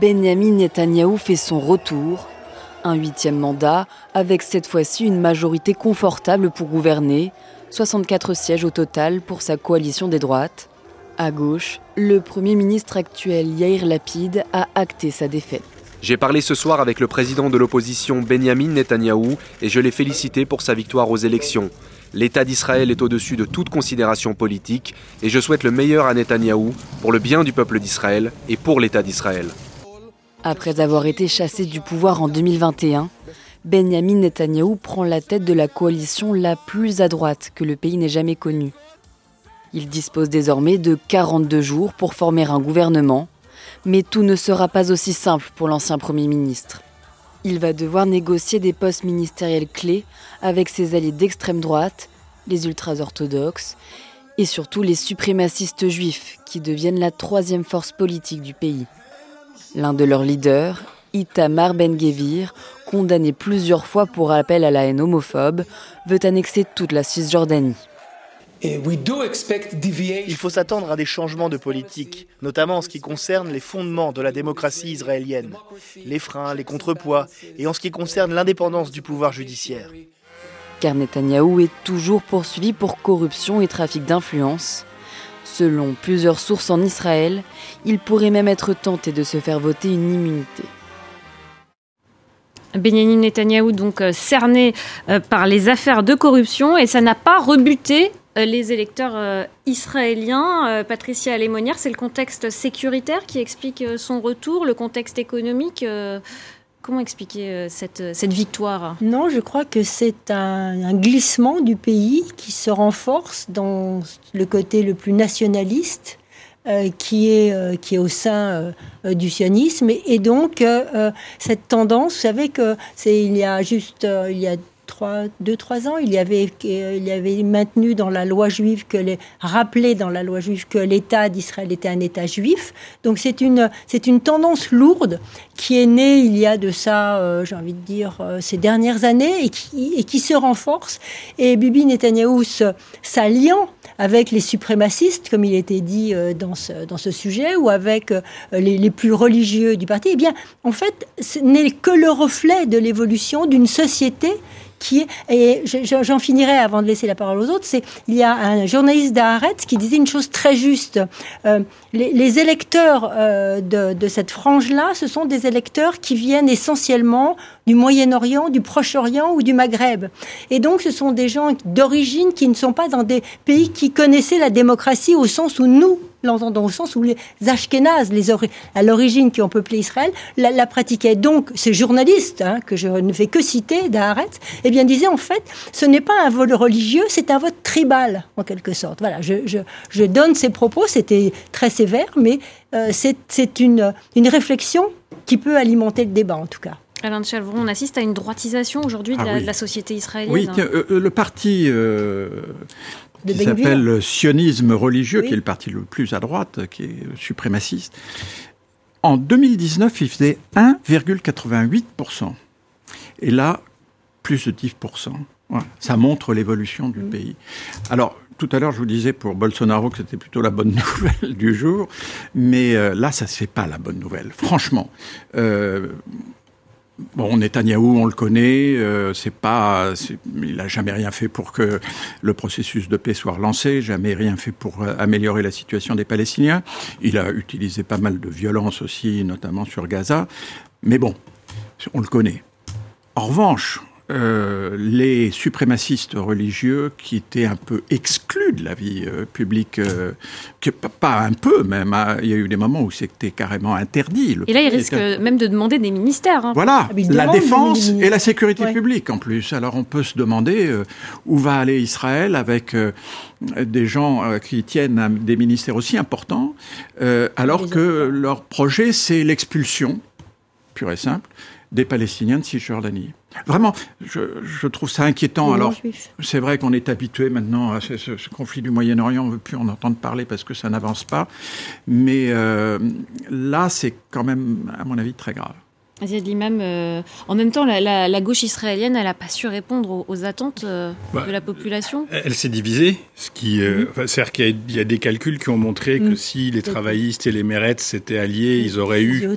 Benjamin Netanyahou fait son retour. Un huitième mandat, avec cette fois-ci une majorité confortable pour gouverner, 64 sièges au total pour sa coalition des droites. À gauche, le Premier ministre actuel Yair Lapid a acté sa défaite. J'ai parlé ce soir avec le président de l'opposition Benjamin Netanyahou et je l'ai félicité pour sa victoire aux élections. L'État d'Israël est au-dessus de toute considération politique et je souhaite le meilleur à Netanyahou pour le bien du peuple d'Israël et pour l'État d'Israël. Après avoir été chassé du pouvoir en 2021, Benjamin Netanyahou prend la tête de la coalition la plus à droite que le pays n'ait jamais connue. Il dispose désormais de 42 jours pour former un gouvernement, mais tout ne sera pas aussi simple pour l'ancien Premier ministre. Il va devoir négocier des postes ministériels clés avec ses alliés d'extrême droite, les ultra-orthodoxes, et surtout les suprémacistes juifs qui deviennent la troisième force politique du pays. L'un de leurs leaders, Itamar Ben-Gvir, condamné plusieurs fois pour appel à la haine homophobe, veut annexer toute la Cisjordanie. Il faut s'attendre à des changements de politique, notamment en ce qui concerne les fondements de la démocratie israélienne, les freins, les contrepoids, et en ce qui concerne l'indépendance du pouvoir judiciaire. Car Netanyahou est toujours poursuivi pour corruption et trafic d'influence. Selon plusieurs sources en Israël, il pourrait même être tenté de se faire voter une immunité. Benjamin Netanyahou, donc euh, cerné euh, par les affaires de corruption, et ça n'a pas rebuté euh, les électeurs israéliens. Patricia Alémonière, c'est le contexte sécuritaire qui explique son retour, le contexte économique. Comment expliquer cette, cette, victoire? Non, je crois que c'est un, glissement du pays qui se renforce dans le côté le plus nationaliste euh, qui, est, euh, qui est au sein euh, du sionisme. Et, donc, cette tendance, vous savez que c'est il y a juste il y a trois, deux, trois ans, il y avait, il y avait maintenu dans la loi juive que les, rappelé dans la loi juive que l'État d'Israël était un État juif. Donc c'est une, c'est une tendance lourde qui est née il y a de ça, j'ai envie de dire, ces dernières années et qui, et qui se renforce. Et Bibi Netanyahou s'alliant avec les suprémacistes, comme il était dit euh, dans ce, dans ce sujet, ou avec euh, les, les plus religieux du parti, eh bien, en fait, ce n'est que le reflet de l'évolution d'une société qui et j'en finirai avant de laisser la parole aux autres, c'est il y a un journaliste d'Haaretz qui disait une chose très juste. Euh, les, électeurs euh, de, cette frange-là, ce sont des électeurs qui viennent essentiellement du Moyen-Orient, du Proche-Orient ou du Maghreb. Et donc, ce sont des gens d'origine qui ne sont pas dans des pays qui connaissaient la démocratie au sens où nous l'entendons, au sens où les Ashkénazes, les à l'origine qui ont peuplé Israël, la, pratiquaient. Donc, ces journalistes, hein, que je ne fais que citer, d'Aaretz, eh bien, disaient en fait, ce n'est pas un vote religieux, c'est un vote tribal, en quelque sorte. Voilà, je, je, donne ces propos, c'était très sévère, mais euh, c'est une, une réflexion qui peut alimenter le débat, en tout cas. Alain de Chalvron, on assiste à une droitisation aujourd'hui de, ah la société israélienne. Oui, euh, euh, le parti euh, qui s'appelle sionisme religieux, qui est le parti le plus à droite, qui est suprémaciste, en 2019, il faisait 1,88%. Et là, plus de 10%. Ça montre l'évolution du pays. Alors, tout à l'heure, je vous disais pour Bolsonaro que c'était plutôt la bonne (laughs) nouvelle du jour, mais là, ça ne se fait pas la bonne nouvelle, franchement. Euh, Bon, Netanyahou, on le connaît, euh, c'est pas, il n'a jamais rien fait pour que le processus de paix soit relancé, jamais rien fait pour euh, améliorer la situation des Palestiniens. Il a utilisé pas mal de violence aussi, notamment sur Gaza. Mais bon, on le connaît. En revanche, euh, les suprémacistes religieux qui étaient un peu exclus de la vie euh, publique, euh, que, pas un peu même, hein. il y a eu des moments où c'était carrément interdit. et là, il risque même de demander des ministères. Hein. Voilà, ah, la défense et la sécurité publique en plus. Alors on peut se demander où va aller Israël avec des gens qui tiennent à des ministères aussi importants, alors que leur projet, c'est l'expulsion, pure et simple, des Palestiniens de Cisjordanie. Vraiment, je, trouve ça inquiétant. Alors, c'est vrai qu'on est habitué maintenant à ce, conflit du Moyen-Orient, on ne veut plus en entendre parler parce que ça n'avance pas. Mais euh, là, c'est quand même, à mon avis, très grave. Aziad Limam, euh, en même temps, la, gauche israélienne, elle n'a pas su répondre aux, attentes euh, bah, de la population Elle, s'est divisée. Ce qui, euh, mhm. C'est-à-dire qu'il y, a des calculs qui ont montré que mhm. si les travaillistes et les mérettes s'étaient alliés, ils auraient eu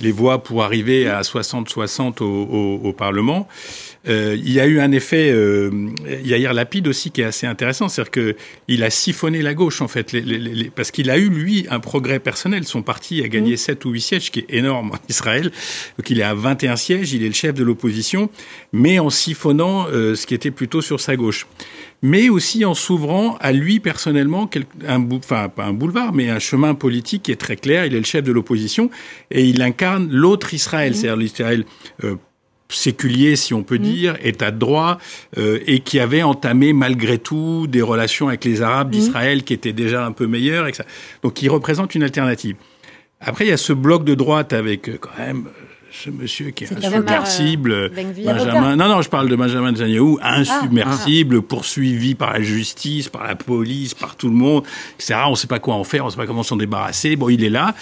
les voix pour arriver à 60-60 au, Parlement. Euh, il y a eu un effet, euh, Yair Lapide aussi qui est assez intéressant, c'est-à-dire qu'il a siphonné la gauche en fait, les, parce qu'il a eu lui un progrès personnel. Son parti a gagné 7 mmh. ou 8 sièges, ce qui est énorme en Israël. Donc il est à 21 sièges, il est le chef de l'opposition, mais en siphonnant euh, ce qui était plutôt sur sa gauche mais aussi en s'ouvrant à lui personnellement un, enfin pas un boulevard, mais un chemin politique qui est très clair. Il est le chef de l'opposition et il incarne l'autre Israël, mmh. c'est-à-dire l'Israël euh, séculier, si on peut mmh. dire, état de droit, euh, et qui avait entamé malgré tout des relations avec les Arabes mmh. d'Israël qui étaient déjà un peu meilleures. Et ça. Donc il représente une alternative. Après, il y a ce bloc de droite avec euh, quand même ce monsieur qui est, insubmersible, euh, Benjamin. Non, non, je parle de Benjamin Netanyahu, insubmersible, ah. poursuivi par la justice, par la police, par tout le monde, etc. On ne sait pas quoi en faire, on ne sait pas comment s'en débarrasser. Bon, il est là.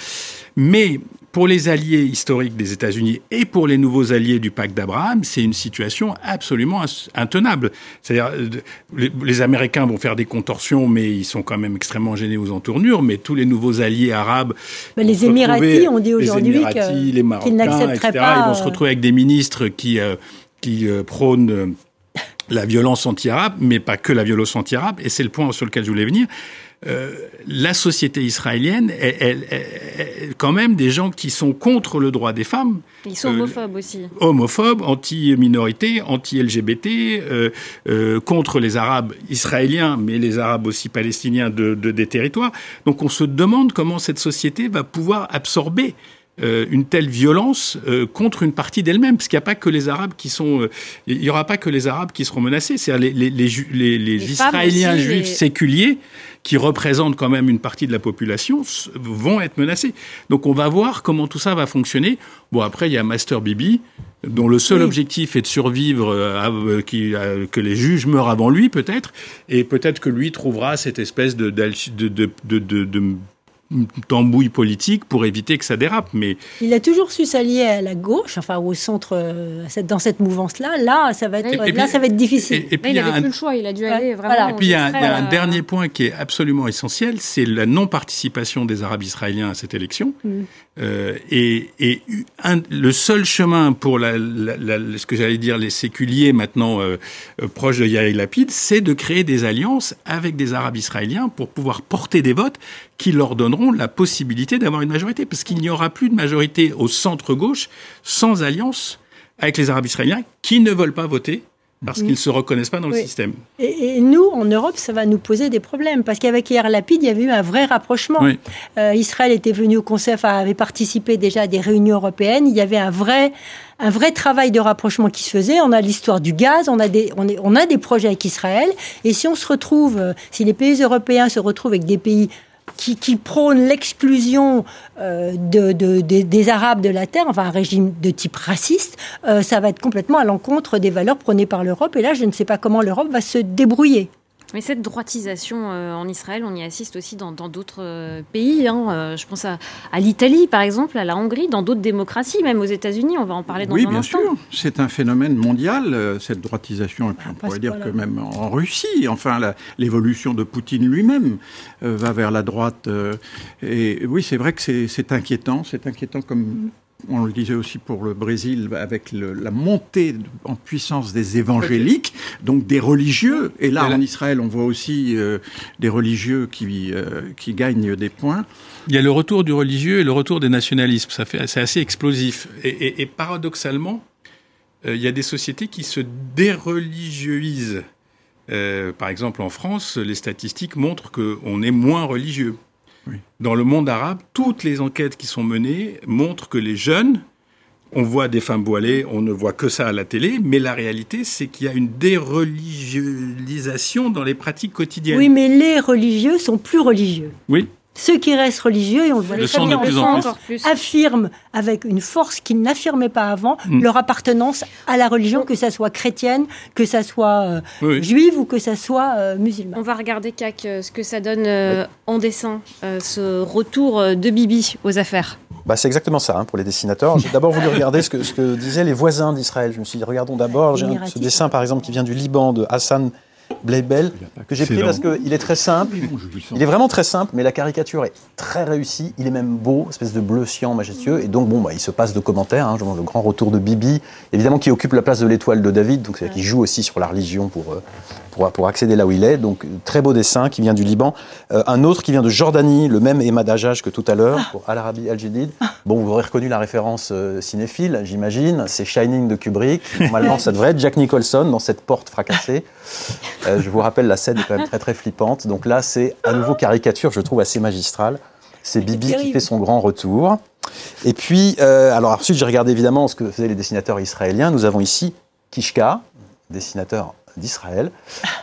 Mais pour les alliés historiques des États-Unis et pour les nouveaux alliés du pacte d'Abraham, c'est une situation absolument intenable. C'est-à-dire, euh, les, Américains vont faire des contorsions, mais ils sont quand même extrêmement gênés aux entournures. Mais tous les nouveaux alliés arabes, les Émiratis, on dit aujourd'hui qu'ils n'accepteraient pas. Ils vont se retrouver avec des ministres qui euh, qui euh, prônent la violence anti-arabe, mais pas que la violence anti-arabe. Et c'est le point sur lequel je voulais venir. Euh, la société israélienne, elle, quand même des gens qui sont contre le droit des femmes. Ils sont homophobes aussi. Homophobes, anti-minorité, anti-LGBT, euh, euh, contre les Arabes israéliens, mais les Arabes aussi palestiniens de, des territoires. Donc on se demande comment cette société va pouvoir absorber une telle violence contre une partie d'elle-même, parce qu'il n'y a pas que les Arabes qui sont, il n'y aura pas que les Arabes qui seront menacés, c'est les, les, les, les, Israéliens juifs séculiers qui représentent quand même une partie de la population, vont être menacés. Donc on va voir comment tout ça va fonctionner. Bon, après, il y a Master Bibi, dont le seul objectif est de survivre, euh, euh, euh, que les juges meurent avant lui peut-être, et peut-être que lui trouvera cette espèce de, de, de, de tambouille politique pour éviter que ça dérape. Mais il a toujours su s'allier à la gauche, enfin au centre, euh, dans cette mouvance-là. Là, ça va être, là, ça va être difficile. Et, puis, il n'avait plus le choix. Il a dû aller vraiment. Et puis il y a, un, dernier point qui est absolument essentiel, c'est la non-participation des Arabes israéliens à cette élection. Mm. Euh, et, le seul chemin pour ce que j'allais dire les séculiers maintenant euh, euh, proches de Yair Lapid, c'est de créer des alliances avec des Arabes israéliens pour pouvoir porter des votes qui leur donneront la possibilité d'avoir une majorité, parce qu'il n'y aura plus de majorité au centre gauche sans alliance avec les Arabes israéliens qui ne veulent pas voter parce qu'ils ne se reconnaissent pas dans le système. Et, nous, en Europe, ça va nous poser des problèmes, parce qu'avec Yair Lapid, il y avait eu un vrai rapprochement. Euh, Israël était venu au Conseil, avait participé déjà à des réunions européennes, il y avait un vrai, un vrai travail de rapprochement qui se faisait. On a l'histoire du gaz, on a, des, on, on a des projets avec Israël, et si on se retrouve, euh, si les pays européens se retrouvent avec des pays qui, prône l'exclusion euh, de, de, des Arabes de la terre, enfin un régime de type raciste, euh, ça va être complètement à l'encontre des valeurs prônées par l'Europe. Et là, je ne sais pas comment l'Europe va se débrouiller. Mais cette droitisation euh, en Israël, on y assiste aussi dans d'autres euh, pays. Hein. Euh, je pense à, l'Italie, par exemple, à la Hongrie, dans d'autres démocraties, même aux États-Unis. On va en parler dans oui, un instant. Oui, bien sûr. C'est un phénomène mondial, cette droitisation. Et puis on pourrait dire que même en Russie, enfin, l'évolution de Poutine lui-même va vers la droite. et oui, c'est vrai que c'est inquiétant. C'est inquiétant comme mm on le disait aussi pour le Brésil, avec la montée en puissance des évangéliques, donc des religieux. Et là, en Israël, on voit aussi euh, des religieux qui, euh, qui gagnent des points. Il y a le retour du religieux et le retour des nationalismes. Ça fait, c'est assez explosif. Et, paradoxalement, euh, il y a des sociétés qui se déreligieuisent. par exemple, en France, les statistiques montrent qu'on est moins religieux. Dans le monde arabe, toutes les enquêtes qui sont menées montrent que les jeunes, on voit des femmes voilées, on ne voit que ça à la télé, mais la réalité, c'est qu'il y a une déreligiosisation dans les pratiques quotidiennes. Oui, mais les religieux sont plus religieux. Oui. Ceux qui restent religieux, et on le voit très bien en France, affirment avec une force qu'ils n'affirmaient pas avant mm. leur appartenance à la religion, que ça soit chrétienne, que ça soit euh, juive ou que ça soit euh, musulman. On va regarder, CAC, euh, ce que ça donne en dessin, ce retour de Bibi aux affaires. Bah, c'est exactement ça hein, pour les dessinateurs. J'ai d'abord voulu regarder ce que, ce que disaient les voisins d'Israël. Je me suis dit, regardons d'abord ce dessin, par exemple, qui vient du Liban de Hassan Blaibel, que j'ai pris parce qu'il est très simple. Il est vraiment très simple, mais la caricature est très réussie. Il est même beau, espèce de bleu cyan majestueux. Et donc, bon, bah, il se passe de commentaires. Hein, le grand retour de Bibi, évidemment, qui occupe la place de l'étoile de David, donc qui joue aussi sur la religion pour, euh, pour, pour, accéder là où il est. Donc, très beau dessin qui vient du Liban. Euh, un autre qui vient de Jordanie, le même émadage que tout à l'heure, pour Al-Arabi Al-Jadid. Bon, vous aurez reconnu la référence euh, cinéphile, j'imagine. C'est Shining de Kubrick. Normalement, ça devrait être Jack Nicholson dans cette porte fracassée. Euh, je vous rappelle, la scène est quand même très très flippante. Donc là, c'est à nouveau caricature, je trouve assez magistrale. C'est Bibi qui fait son grand retour. Et puis, euh, alors ensuite, j'ai regardé évidemment ce que faisaient les dessinateurs israéliens. Nous avons ici Kishka, dessinateur d'Israël.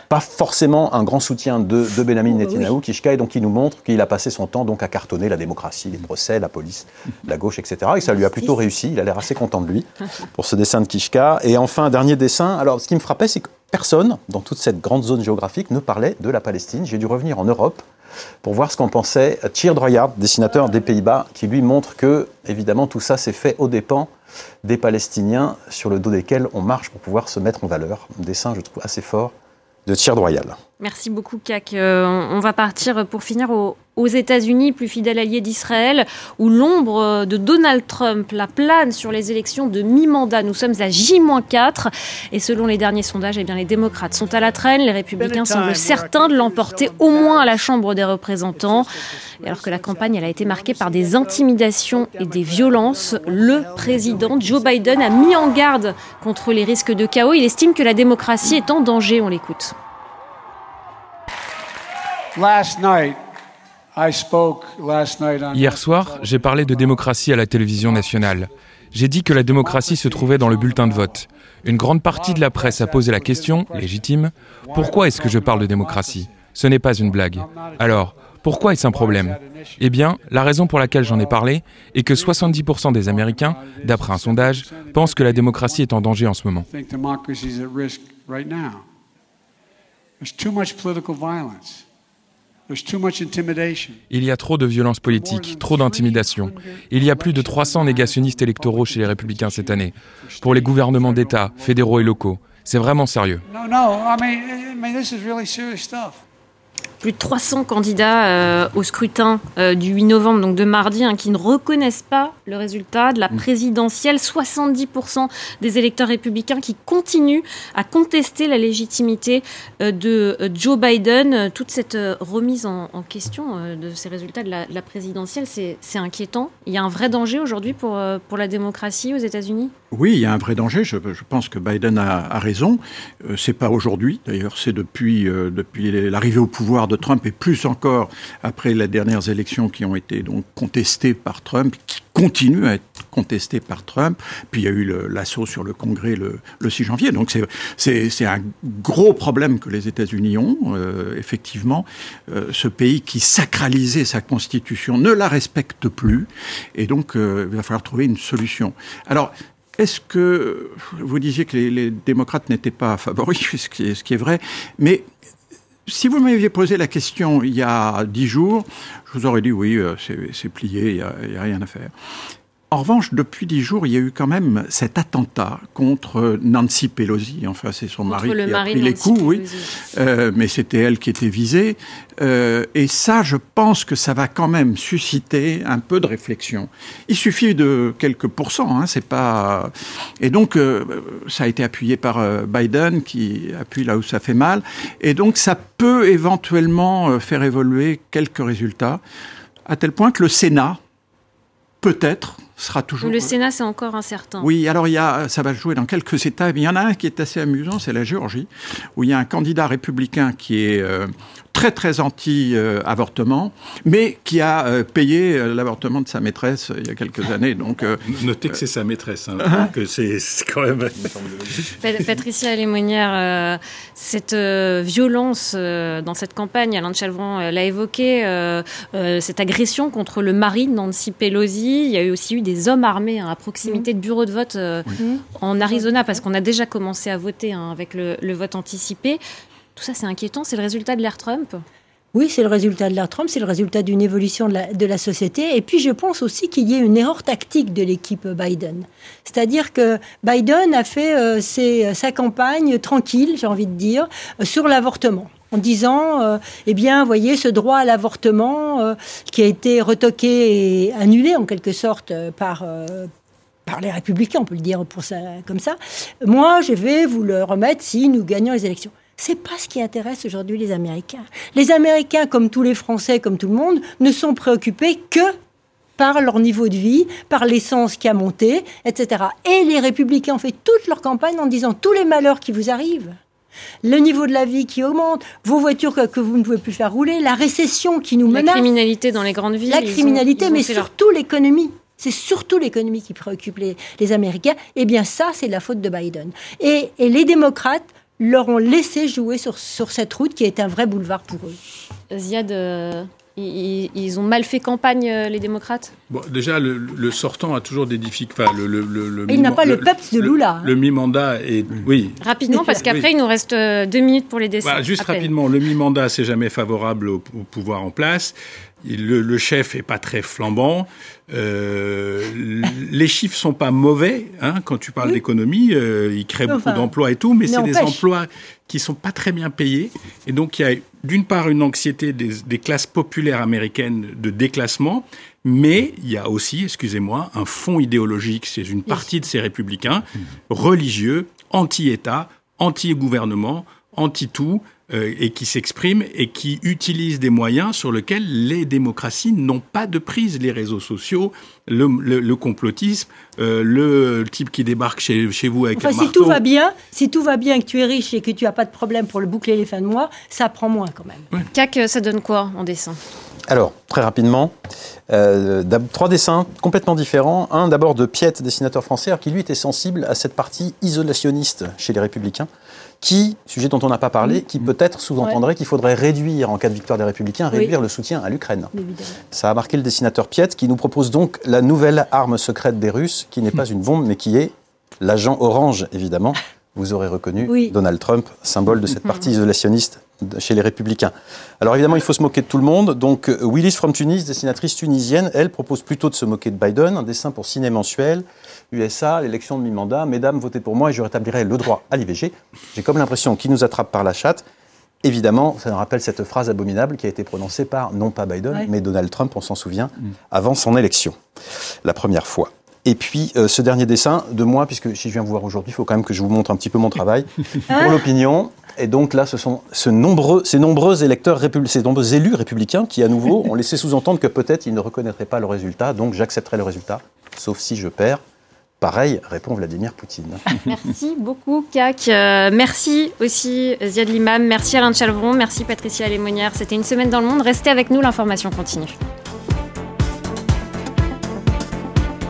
Pas forcément un grand soutien de, de Benjamin Netanyahu, Kishka, et donc il nous montre qu'il a passé son temps donc à cartonner la démocratie, les procès, la police, la gauche, etc. Et ça lui a plutôt réussi. Il a l'air assez content de lui pour ce dessin de Kishka. Et enfin, dernier dessin. Alors, ce qui me frappait, c'est que personne dans toute cette grande zone géographique ne parlait de la Palestine. J'ai dû revenir en Europe pour voir ce qu'en pensait Tjeerd Droyard, dessinateur des Pays-Bas, qui lui montre que, évidemment, tout ça s'est fait aux dépens des Palestiniens sur le dos desquels on marche pour pouvoir se mettre en valeur. Dessin, je trouve, assez fort de Tjeerd Royal. Merci beaucoup, Kak. Euh, on va partir pour finir aux États-Unis, plus fidèle allié d'Israël, où l'ombre de Donald Trump la plane sur les élections de mi-mandat. Nous sommes à J-4 et selon les derniers sondages, eh bien, les démocrates sont à la traîne. Les républicains semblent certains de l'emporter au moins à la Chambre des représentants. Et alors que la campagne elle a été marquée par des intimidations et des violences, le président Joe Biden a mis en garde contre les risques de chaos. Il estime que la démocratie est en danger. On l'écoute. Hier soir, j'ai parlé de démocratie à la télévision nationale. J'ai dit que la démocratie se trouvait dans le bulletin de vote. Une grande partie de la presse a posé la question, légitime, pourquoi est-ce que je parle de démocratie? Ce n'est pas une blague. Alors, pourquoi est-ce un problème? Eh bien, la raison pour laquelle j'en ai parlé est que 70% des Américains, d'après un sondage, pensent que la démocratie est en danger en ce moment. Il y a trop de violence politique, trop d'intimidation. Il y a plus de 300 négationnistes électoraux chez les républicains cette année, pour les gouvernements d'État, fédéraux et locaux. C'est vraiment sérieux. Plus de 300 candidats euh, au scrutin euh, du 8 novembre, donc de mardi, hein, qui ne reconnaissent pas le résultat de la mm. présidentielle. 70% des électeurs républicains qui continuent à contester la légitimité euh, de Joe Biden. Toute cette remise en, question de ces résultats de la, présidentielle, c'est inquiétant. Il y a un vrai danger aujourd'hui pour, pour la démocratie aux États-Unis? Oui, il y a un vrai danger. Je, pense que Biden a, a raison. c'est pas aujourd'hui, d'ailleurs, c'est depuis, depuis l'arrivée au pouvoir de Trump et plus encore après les dernières élections qui ont été donc contestées par Trump, qui continuent à être contestées par Trump. Puis il y a eu l'assaut sur le Congrès le, 6 janvier. Donc c'est un gros problème que les États-Unis ont, euh, effectivement. Euh, ce pays qui sacralisait sa constitution ne la respecte plus. Et donc euh, il va falloir trouver une solution. Alors, est-ce que vous disiez que les, les démocrates n'étaient pas favoris, (laughs) ce qui, est, ce qui est vrai, mais si vous m'aviez posé la question il y a dix jours, je vous aurais dit oui, euh, c'est plié, il n'y a, rien à faire. En revanche, depuis dix jours, il y a eu quand même cet attentat contre Nancy Pelosi. Enfin, c'est son mari qui a pris les coups, oui. Euh, mais c'était elle qui était visée. Euh, et ça, je pense que ça va quand même susciter un peu de réflexion. Il suffit de quelques pourcents, hein, c'est pas. Et donc, euh, ça a été appuyé par euh, Biden, qui appuie là où ça fait mal. Et donc, ça peut éventuellement faire évoluer quelques résultats, à tel point que le Sénat, peut-être, sera toujours. Le Sénat, c'est encore incertain. Oui, alors il y a, ça va jouer dans quelques États. Il y en a un qui est assez amusant, c'est la Géorgie, où il y a un candidat républicain qui est euh, très très anti-avortement, mais qui a euh, payé euh, l'avortement de sa maîtresse il y a quelques années. Donc, Notez que c'est sa maîtresse, hein, hein que c'est quand même. (laughs) Patricia Lémonière, cette violence dans cette campagne, Alain Chalvran l'a évoqué, cette agression contre le mari de Nancy Pelosi. Il y a eu aussi eu des hommes armés hein, à proximité de bureaux de vote en Arizona, parce qu'on a déjà commencé à voter avec le vote anticipé. Tout ça, c'est inquiétant. C'est le résultat de l'ère Trump? Oui, c'est le résultat de l'ère Trump, c'est le résultat d'une évolution de la, de la, société. Et puis, je pense aussi qu'il y a une erreur tactique de l'équipe Biden. C'est-à-dire que Biden a fait euh, ses, sa campagne tranquille, j'ai envie de dire, euh, sur l'avortement en disant, euh, eh bien, voyez, ce droit à l'avortement qui a été retoqué et annulé en quelque sorte par, par les républicains, on peut le dire pour ça, comme ça, moi, je vais vous le remettre si nous gagnons les élections. C'est pas ce qui intéresse aujourd'hui les Américains. Les Américains, comme tous les Français, comme tout le monde, ne sont préoccupés que par leur niveau de vie, par l'essence qui a monté, etc. Et les républicains ont fait toute leur campagne en disant tous les malheurs qui vous arrivent. Le niveau de la vie qui augmente, vos voitures que, vous ne pouvez plus faire rouler, la récession qui nous menace. La criminalité dans les grandes villes. La criminalité, mais surtout l'économie. C'est surtout l'économie qui préoccupe les, Américains. Eh bien, ça, c'est la faute de Biden. et les démocrates leur ont laissé jouer sur, sur cette route qui est un vrai boulevard pour eux. Ziad, ils, ont mal fait campagne, euh, les démocrates bon, Déjà, le, sortant a toujours des difficultés. Enfin, le, il n'a pas le, peuple de Lula. Le, mi-mandat est. Oui. Rapidement, parce qu'après, il nous reste euh, deux minutes pour les. Bah, juste rapidement, le mi-mandat, c'est jamais favorable au, pouvoir en place. Le, chef est pas très flambant. Euh, les chiffres sont pas mauvais hein, quand tu parles d'économie. Euh, il crée beaucoup d'emplois et tout, mais c'est des emplois qui sont pas très bien payés. Et donc il y a d'une part une anxiété des, classes populaires américaines de déclassement, mais il y a aussi, excusez-moi, un fond idéologique. C'est une partie de ces républicains religieux, anti-État, anti-gouvernement, anti-tout. Euh, et qui s'expriment et qui utilisent des moyens sur lesquels les démocraties n'ont pas de prise, les réseaux sociaux, le, le, complotisme, euh, le type qui débarque chez, chez vous avec enfin, un si tout va bien, si tout va bien, que tu es riche et que tu n'as pas de problème pour le boucler les fins de mois, ça prend moins quand même. CAC, euh, ça donne quoi en dessin? Alors, très rapidement, trois dessins complètement différents. Un d'abord de Piet, dessinateur français, qui lui était sensible à cette partie isolationniste chez les républicains qui, sujet dont on n'a pas parlé, qui peut-être sous-entendrait qu'il faudrait réduire, en cas de victoire des Républicains, réduire le soutien à l'Ukraine. Ça a marqué le dessinateur Piet, qui nous propose donc la nouvelle arme secrète des Russes, qui n'est pas une bombe, mais qui est l'agent orange, évidemment. (laughs) Vous aurez reconnu Donald Trump, symbole de cette partie isolationniste chez les Républicains. Alors évidemment, il faut se moquer de tout le monde. Donc Willis from Tunis, dessinatrice tunisienne, elle propose plutôt de se moquer de Biden, un dessin pour ciné mensuel. USA, l'élection de mi-mandat, mesdames, votez pour moi et je rétablirai le droit à l'IVG. J'ai comme l'impression qu'il nous attrape par la chatte. évidemment, ça nous rappelle cette phrase abominable qui a été prononcée par, non pas Biden, mais Donald Trump, on s'en souvient, mm. avant son élection, la première fois. Et puis, euh, ce dernier dessin de moi, puisque si je viens vous voir aujourd'hui, il faut quand même que je vous montre un petit peu mon travail, (laughs) pour l'opinion. Et donc là, ce sont ce nombreux, ces nombreux électeurs, ces nombreux élus républicains qui, à nouveau, ont laissé sous-entendre que peut-être ils ne reconnaîtraient pas le résultat, donc j'accepterai le résultat, sauf si je perds. Pareil, répond Vladimir Poutine. (laughs) Merci beaucoup, CAC. Euh, merci aussi, Ziad Limam. Merci Alain Chalvron. Merci, Patricia Lémonière. C'était une semaine dans le monde. Restez avec nous, l'information continue.